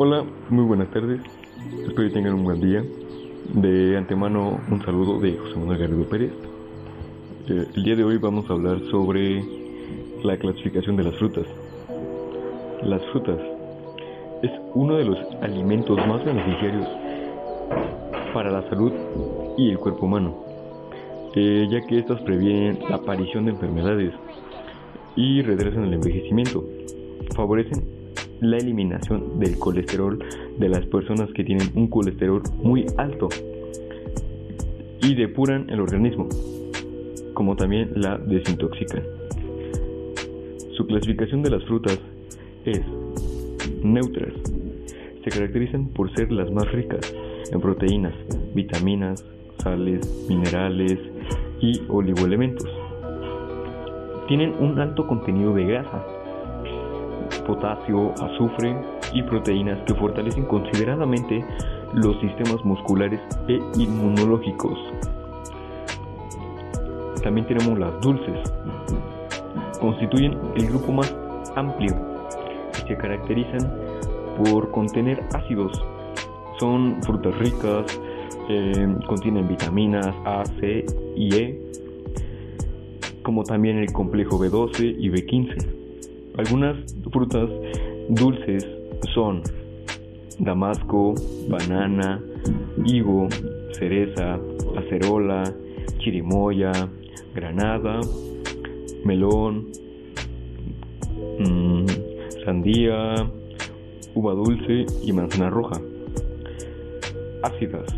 Hola, muy buenas tardes. Espero que tengan un buen día. De antemano, un saludo de José Manuel Garrido Pérez. Eh, el día de hoy vamos a hablar sobre la clasificación de las frutas. Las frutas es uno de los alimentos más beneficiarios para la salud y el cuerpo humano, eh, ya que estas previenen la aparición de enfermedades y retrasan el envejecimiento, favorecen la eliminación del colesterol de las personas que tienen un colesterol muy alto y depuran el organismo, como también la desintoxican. Su clasificación de las frutas es neutras. Se caracterizan por ser las más ricas en proteínas, vitaminas, sales, minerales y oligoelementos. Tienen un alto contenido de grasa, potasio, azufre y proteínas que fortalecen consideradamente los sistemas musculares e inmunológicos. También tenemos las dulces. Constituyen el grupo más amplio y se caracterizan por contener ácidos. Son frutas ricas, eh, contienen vitaminas A, C y E, como también el complejo B12 y B15. Algunas frutas dulces son damasco, banana, higo, cereza, acerola, chirimoya, granada, melón, mm, sandía, uva dulce y manzana roja. Ácidas.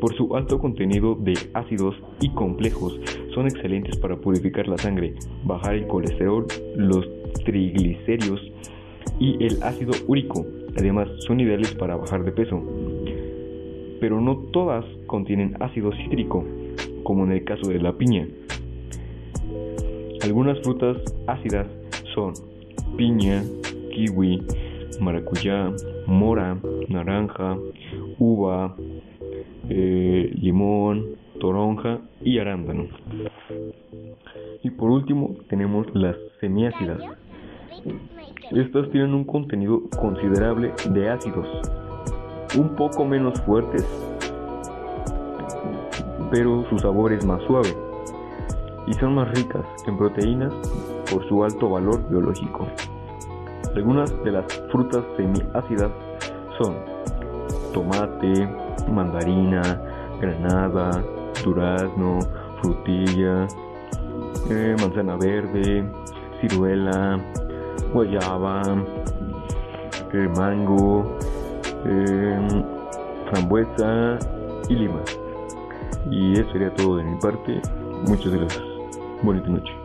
Por su alto contenido de ácidos y complejos, son excelentes para purificar la sangre, bajar el colesterol, los triglicéridos y el ácido úrico. Además, son ideales para bajar de peso. Pero no todas contienen ácido cítrico, como en el caso de la piña. Algunas frutas ácidas son piña, kiwi, maracuyá, mora, naranja, uva, eh, limón, toronja y arándano. Y por último tenemos las semiácidas. Estas tienen un contenido considerable de ácidos, un poco menos fuertes, pero su sabor es más suave y son más ricas en proteínas por su alto valor biológico. Algunas de las frutas semiácidas son tomate, mandarina, granada, durazno, frutilla, eh, manzana verde, ciruela, guayaba, eh, mango, eh, frambuesa y lima. Y eso sería todo de mi parte. Muchas gracias. Bonita noche.